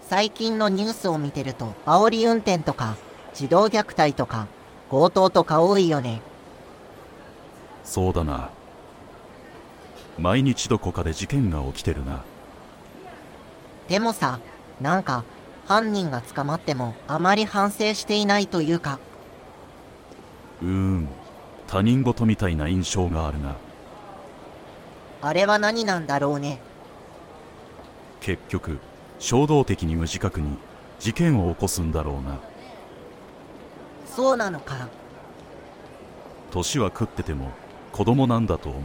最近のニュースを見てると、煽り運転とか、児童虐待とか、強盗とか多いよね。そうだな。毎日どこかで事件が起きてるな。でもさ、なんか、犯人が捕まってもあまり反省していないというか、うーん。他人事みたいな印象があるな。あれは何なんだろうね。結局衝動的に無自覚に事件を起こすんだろうな。そうなのか。年は食ってても子供なんだと思う。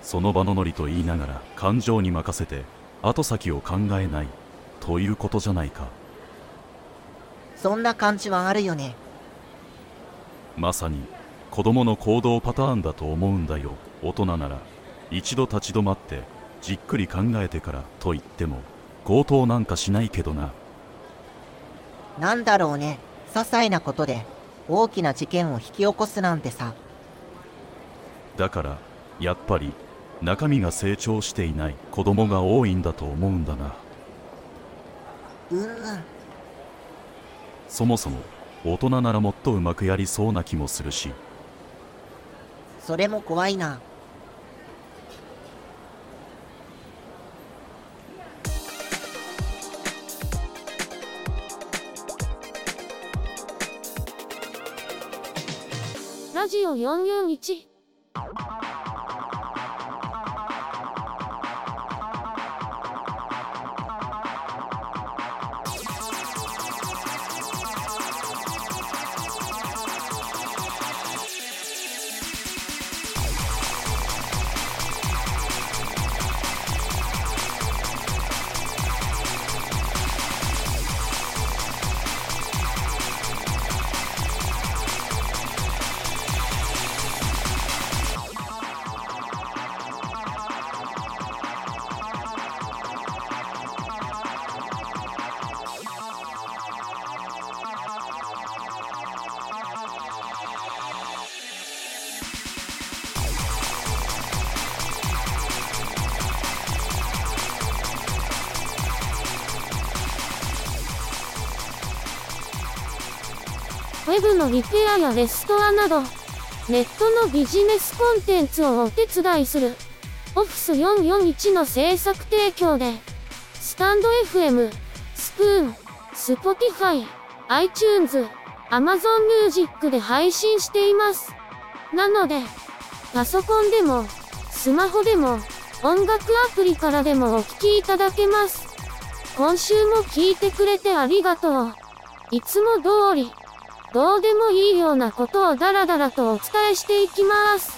その場のノリと言いながら感情に任せて後先を考えないということじゃないか。そんな感じはあるよね。まさに子供の行動パターンだと思うんだよ。大人なら一度立ち止まってじっくり考えてからと言っても強盗なんかしないけどななんだろうね。些細なことで、大きな事件を引き起こすなんてさ。だからやっぱり中身が成長していない子供が多いんだと思うんだなうーん。そもそも大人ならもっとうまくやりそうな気もするしそれも怖いな。ジオ441ウェブのリペアやレストアなど、ネットのビジネスコンテンツをお手伝いする、オフィス441の制作提供で、 stand.fm、 Spoon、 Spotify、iTunes、Amazon Music で配信しています。なので、パソコンでも、スマホでも、音楽アプリからでもお聴きいただけます。今週も聞いてくれてありがとう。いつも通り、どうでもいいようなことをダラダラとお伝えしていきます。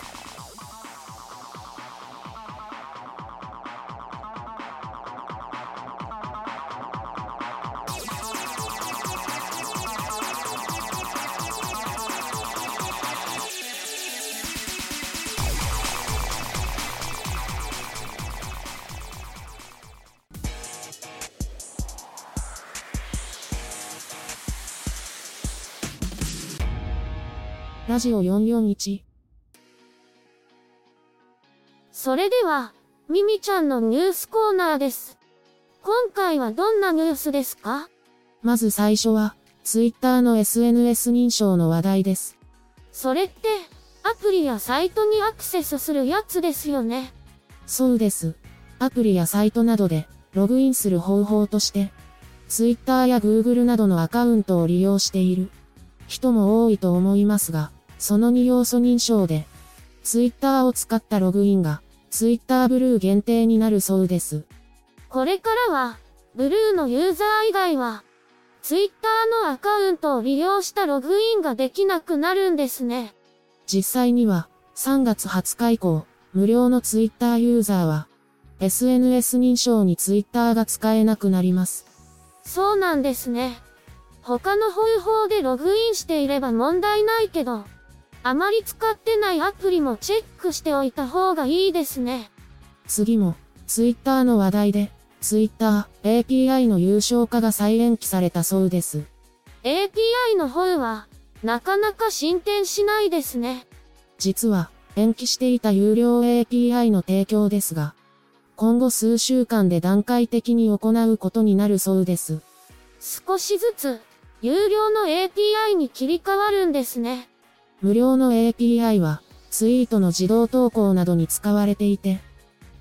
ラジオ441それでは、ミミちゃんのニュースコーナーです。今回はどんなニュースですか？まず最初は、ツイッターの SNS 認証の話題です。それって、アプリやサイトにアクセスするやつですよね。そうです。アプリやサイトなどで、ログインする方法として、ツイッターや Google などのアカウントを利用している人も多いと思いますが、その2要素認証で、ツイッターを使ったログインが、ツイッターブルー限定になるそうです。これからは、ブルーのユーザー以外は、ツイッターのアカウントを利用したログインができなくなるんですね。実際には、3月20日以降、無料のツイッターユーザーは、SNS 認証にツイッターが使えなくなります。そうなんですね。他の方法でログインしていれば問題ないけど、あまり使ってないアプリもチェックしておいた方がいいですね。次も、ツイッターの話題で、ツイッター API の有償化が再延期されたそうです。API の方は、なかなか進展しないですね。実は、延期していた有料 API の提供ですが、今後数週間で段階的に行うことになるそうです。少しずつ、有料の API に切り替わるんですね。無料の API は、ツイートの自動投稿などに使われていて、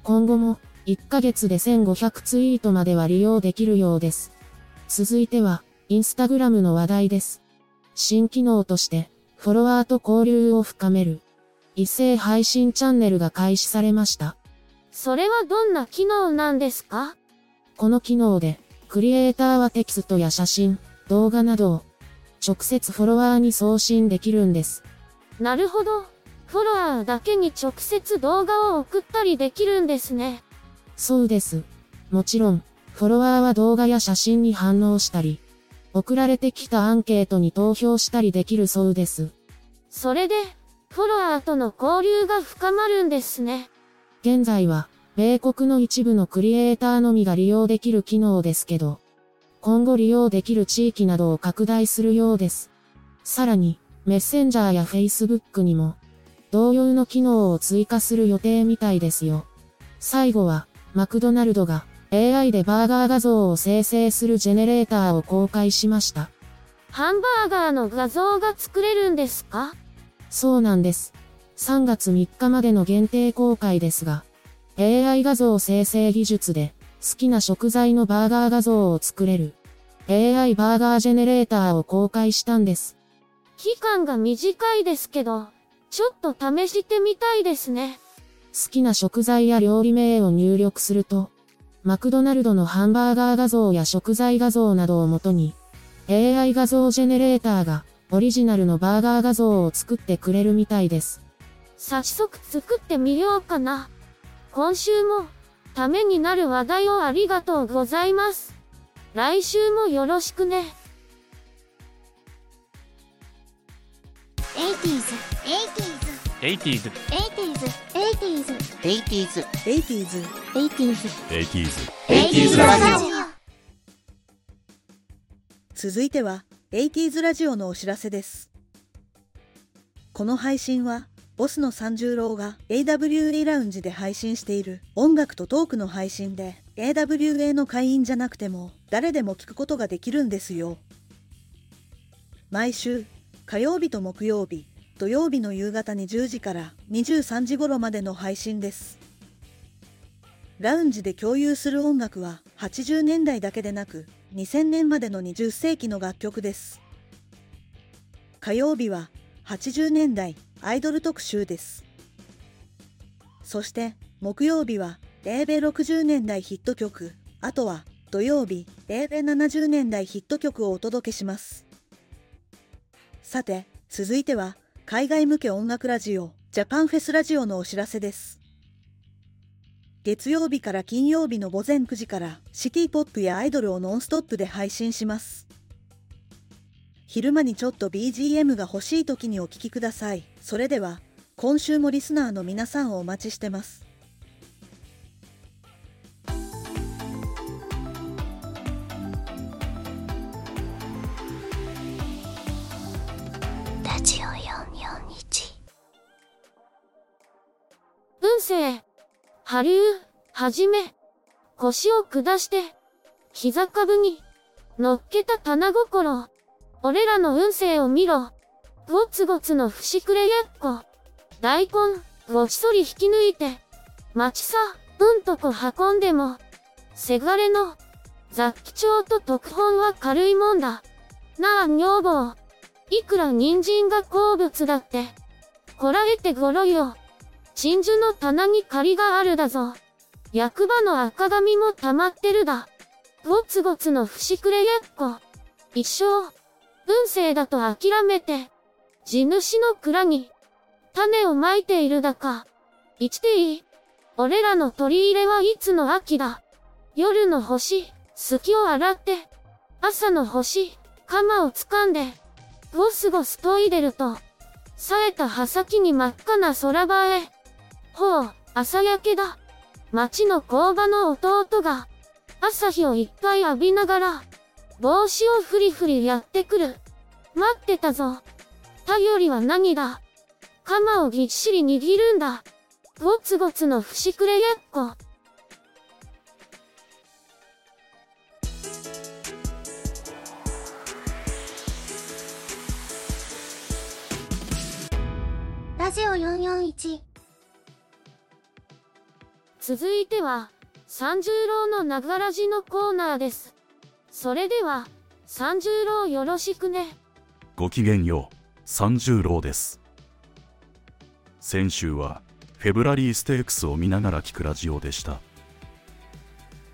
今後も、1ヶ月で1500ツイートまでは利用できるようです。続いては、インスタグラムの話題です。新機能として、フォロワーと交流を深める、一斉配信チャンネルが開始されました。それはどんな機能なんですか？この機能で、クリエイターはテキストや写真、動画などを、直接フォロワーに送信できるんです。なるほど。フォロワーだけに直接動画を送ったりできるんですね。そうです。もちろん、フォロワーは動画や写真に反応したり、送られてきたアンケートに投票したりできるそうです。それで、フォロワーとの交流が深まるんですね。現在は、米国の一部のクリエイターのみが利用できる機能ですけど、今後利用できる地域などを拡大するようです。さらに、メッセンジャーや Facebook にも、同様の機能を追加する予定みたいですよ。最後は、マクドナルドが AI でバーガー画像を生成するジェネレーターを公開しました。ハンバーガーの画像が作れるんですか？そうなんです。3月3日までの限定公開ですが、AI 画像生成技術で好きな食材のバーガー画像を作れる AI バーガージェネレーターを公開したんです。期間が短いですけど、ちょっと試してみたいですね。好きな食材や料理名を入力すると、マクドナルドのハンバーガー画像や食材画像などをもとに、AI 画像ジェネレーターがオリジナルのバーガー画像を作ってくれるみたいです。早速作ってみようかな。今週も、ためになる話題をありがとうございます。来週もよろしくね。80s, 80s 80s, 80s, 80s 80s 80s, 80s 80s ラジ続いては 80s ラジオのお知らせです。この配信はボスの三十郎が AWA ラウンジで配信している音楽とトークの配信で AWA の会員じゃなくても誰でも聞くことができるんですよ。毎週火曜日と木曜日土曜日の夕方に10時から23時頃までの配信ですラウンジで共有する音楽は80年代だけでなく2000年までの20世紀の楽曲です。火曜日は80年代アイドル特集です。そして木曜日はレーベ60年代ヒット曲、あとは土曜日レーベ70年代ヒット曲をお届けします。さて、続いては海外向け音楽ラジオジャパンフェスラジオのお知らせです。月曜日から金曜日の午前9時からシティポップやアイドルをノンストップで配信します。昼間にちょっと BGM が欲しい時にお聴きください。それでは、今週もリスナーの皆さんをお待ちしてます。運勢。波流、はじめ。腰を下して、膝株に、乗っけた棚心。俺らの運勢を見ろ。ゴツゴツの節くれやっこ。大根、ごっそり引き抜いて。町さ、うんとこ運んでも。せがれの、雑記帳と特本は軽いもんだ。なあ、女房。いくら人参が好物だって。こらえてごろよ。真珠の棚に借りがあるだぞ。役場の赤紙も溜まってるだ。ゴツゴツの節くれやっこ。一生、運勢だと諦めて、地主の蔵に、種をまいているだか。生きていい。俺らの取り入れはいつの秋だ。夜の星、隙を洗って、朝の星、鎌を掴んで、ゴスゴス研いでると、冴えた葉先に真っ赤な空場へ。ほう、朝焼けだ。町の工場の弟が、朝日をいっぱい浴びながら、帽子をふりふりやってくる。待ってたぞ。頼りは何だ鎌をぎっしり握るんだ。ゴツゴツの節くれやっこ。ラジオ441続いては、三十郎のながらじのコーナーです。それでは、三十郎よろしくね。ごきげんよう三十郎です先週はフェブラリーステークスを見ながら聞くラジオでした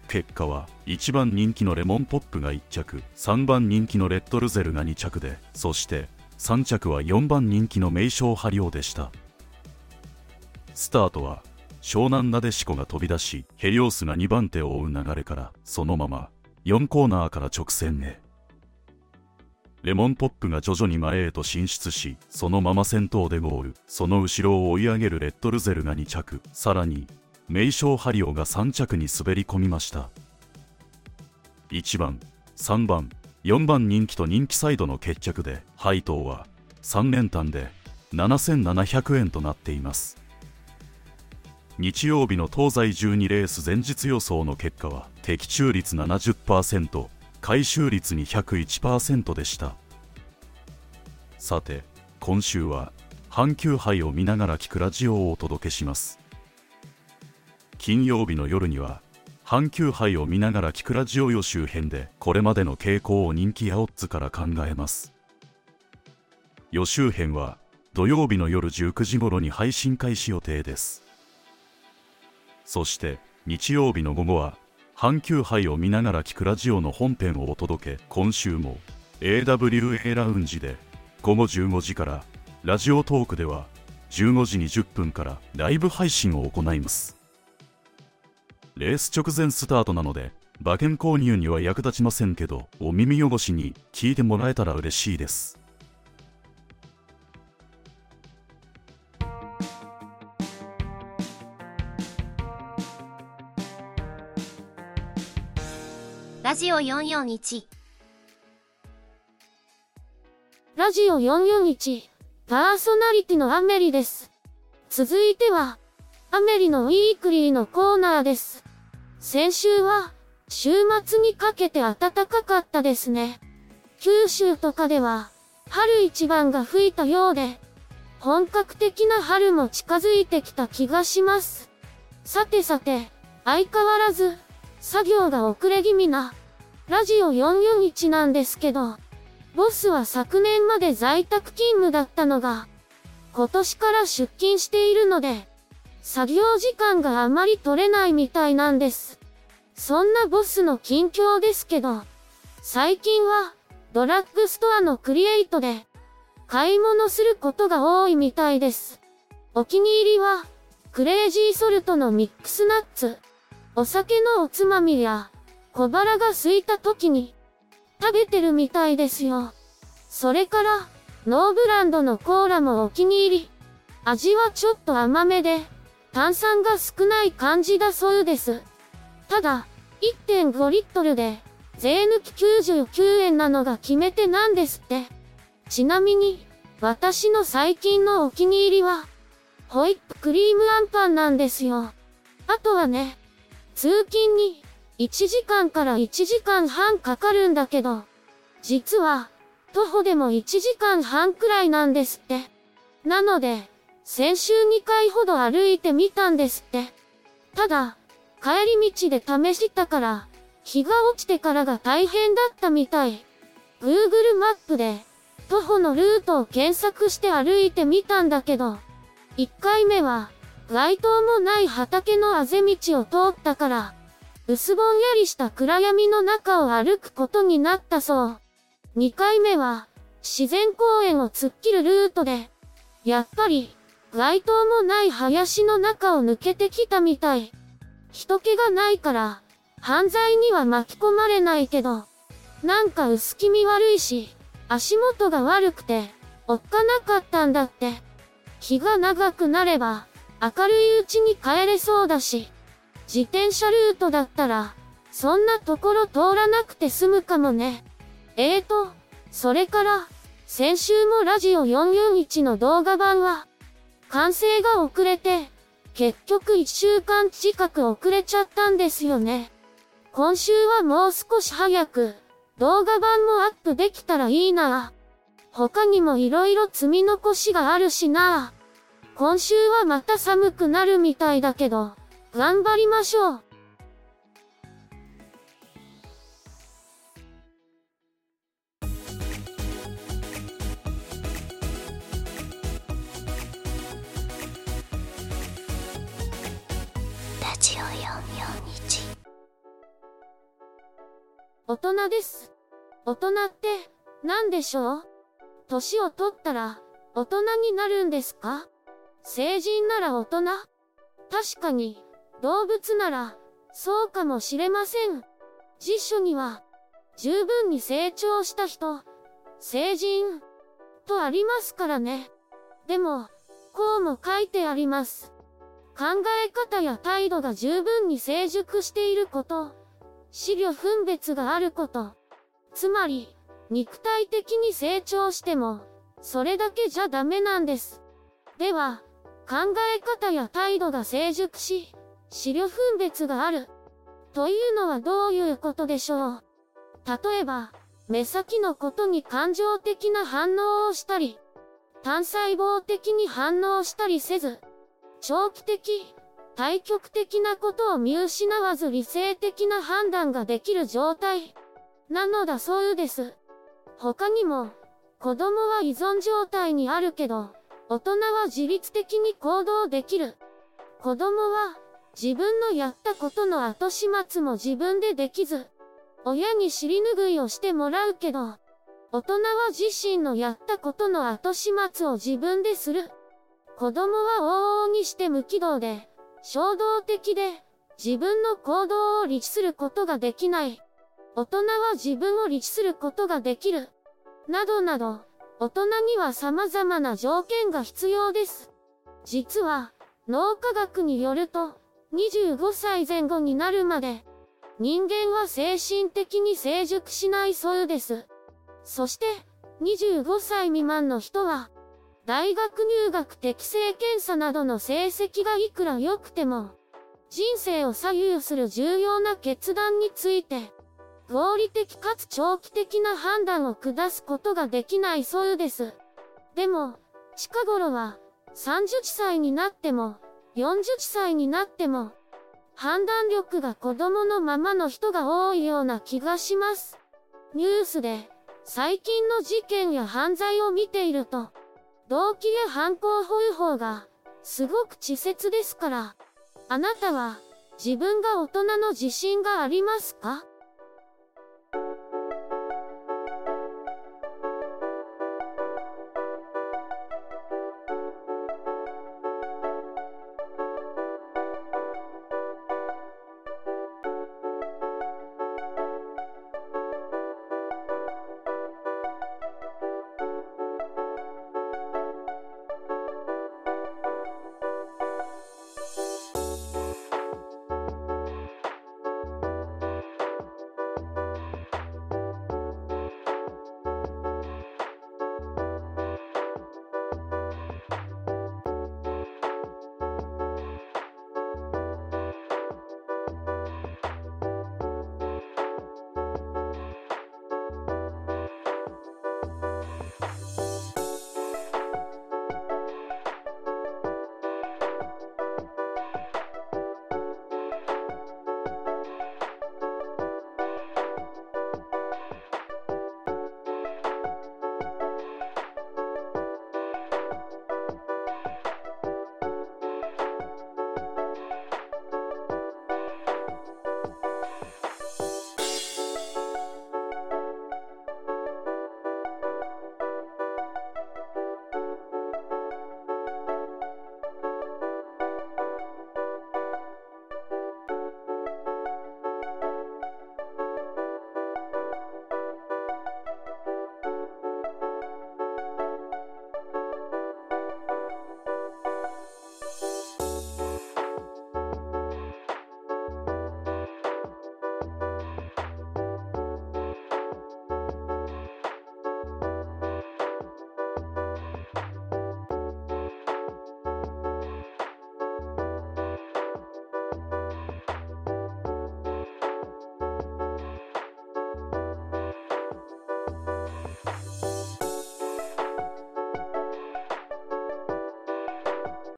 結果は1番人気のレモンポップが1着3番人気のレッドルゼルが2着でそして3着は4番人気の名称ハリオでしたスタートは湘南なでしこが飛び出しヘリオスが2番手を追う流れからそのまま4コーナーから直線へレモンポップが徐々に前へと進出し、そのまま先頭でゴール。その後ろを追い上げるレッドルゼルが2着。さらに、名称ハリオが3着に滑り込みました。1番、3番、4番人気と人気サイドの決着で、配当は3連単で7700円となっています。日曜日の東西12レース前日予想の結果は、的中率70%、回収率に101%でした。さて今週は阪急杯を見ながら聞くラジオをお届けします。金曜日の夜には阪急杯を見ながら聞くラジオ予習編でこれまでの傾向を人気やオッズから考えます。予習編は土曜日の夜19時頃に配信開始予定です。そして日曜日の午後は阪急杯を見ながら聞くラジオの本編をお届け今週も AWA ラウンジで午後15時からラジオトークでは15時20分からライブ配信を行います。レース直前スタートなので馬券購入には役立ちませんけどお耳汚しに聞いてもらえたら嬉しいです。ラジオ441ラジオ441、パーソナリティのアメリです。続いては、アメリのウィークリーのコーナーです。先週は、週末にかけて暖かかったですね。九州とかでは、春一番が吹いたようで、本格的な春も近づいてきた気がします。さてさて、相変わらず、作業が遅れ気味な、ラジオ441なんですけど、ボスは昨年まで在宅勤務だったのが、今年から出勤しているので、作業時間があまり取れないみたいなんです。そんなボスの近況ですけど、最近は、ドラッグストアのクリエイトで、買い物することが多いみたいです。お気に入りは、クレイジーソルトのミックスナッツ。お酒のおつまみや、小腹が空いた時に、食べてるみたいですよ。それから、ノーブランドのコーラもお気に入り。味はちょっと甘めで、炭酸が少ない感じだそうです。ただ、1.5リットルで、税抜き99円なのが決め手なんですって。ちなみに、私の最近のお気に入りは、ホイップクリームアンパンなんですよ。あとはね、通勤に1時間から1時間半かかるんだけど、実は、徒歩でも1時間半くらいなんですって。なので、先週2回ほど歩いてみたんですって。ただ、帰り道で試したから、日が落ちてからが大変だったみたい。Google マップで、徒歩のルートを検索して歩いてみたんだけど、1回目は、街灯もない畑のあぜ道を通ったから、薄ぼんやりした暗闇の中を歩くことになったそう。2回目は、自然公園を突っ切るルートで、やっぱり、街灯もない林の中を抜けてきたみたい。人気がないから、犯罪には巻き込まれないけど、なんか薄気味悪いし、足元が悪くて、おっかなかったんだって。日が長くなれば、明るいうちに帰れそうだし、自転車ルートだったら、そんなところ通らなくて済むかもね。えーと、それから、先週もラジオ441の動画版は、完成が遅れて、結局1週間近く遅れちゃったんですよね。今週はもう少し早く、動画版もアップできたらいいな。他にも色々積み残しがあるしな。今週はまた寒くなるみたいだけど、頑張りましょう。ラジオ441大人です。大人って、何でしょう？年を取ったら、大人になるんですか？成人なら大人？確かに、動物なら、そうかもしれません。辞書には、十分に成長した人、成人、とありますからね。でも、こうも書いてあります。考え方や態度が十分に成熟していること。資料分別があること。つまり、肉体的に成長しても、それだけじゃダメなんです。では、考え方や態度が成熟し、資料分別がある。というのはどういうことでしょう？例えば、目先のことに感情的な反応をしたり、単細胞的に反応したりせず、長期的、対極的なことを見失わず理性的な判断ができる状態。なのだそうです。他にも、子供は依存状態にあるけど、大人は自律的に行動できる。子供は、自分のやったことの後始末も自分でできず、親に尻拭いをしてもらうけど、大人は自身のやったことの後始末を自分でする。子供は往々にして無軌道で、衝動的で、自分の行動を律することができない。大人は自分を律することができる。などなど、大人には様々な条件が必要です。実は、脳科学によると、25歳前後になるまで、人間は精神的に成熟しないそうです。そして、25歳未満の人は、大学入学適正検査などの成績がいくら良くても、人生を左右する重要な決断について、合理的かつ長期的な判断を下すことができないそうです。でも、近頃は、30歳になっても、40歳になっても、判断力が子供のままの人が多いような気がします。ニュースで、最近の事件や犯罪を見ていると、動機や犯行方法が、すごく稚拙ですから。あなたは、自分が大人の自信がありますか？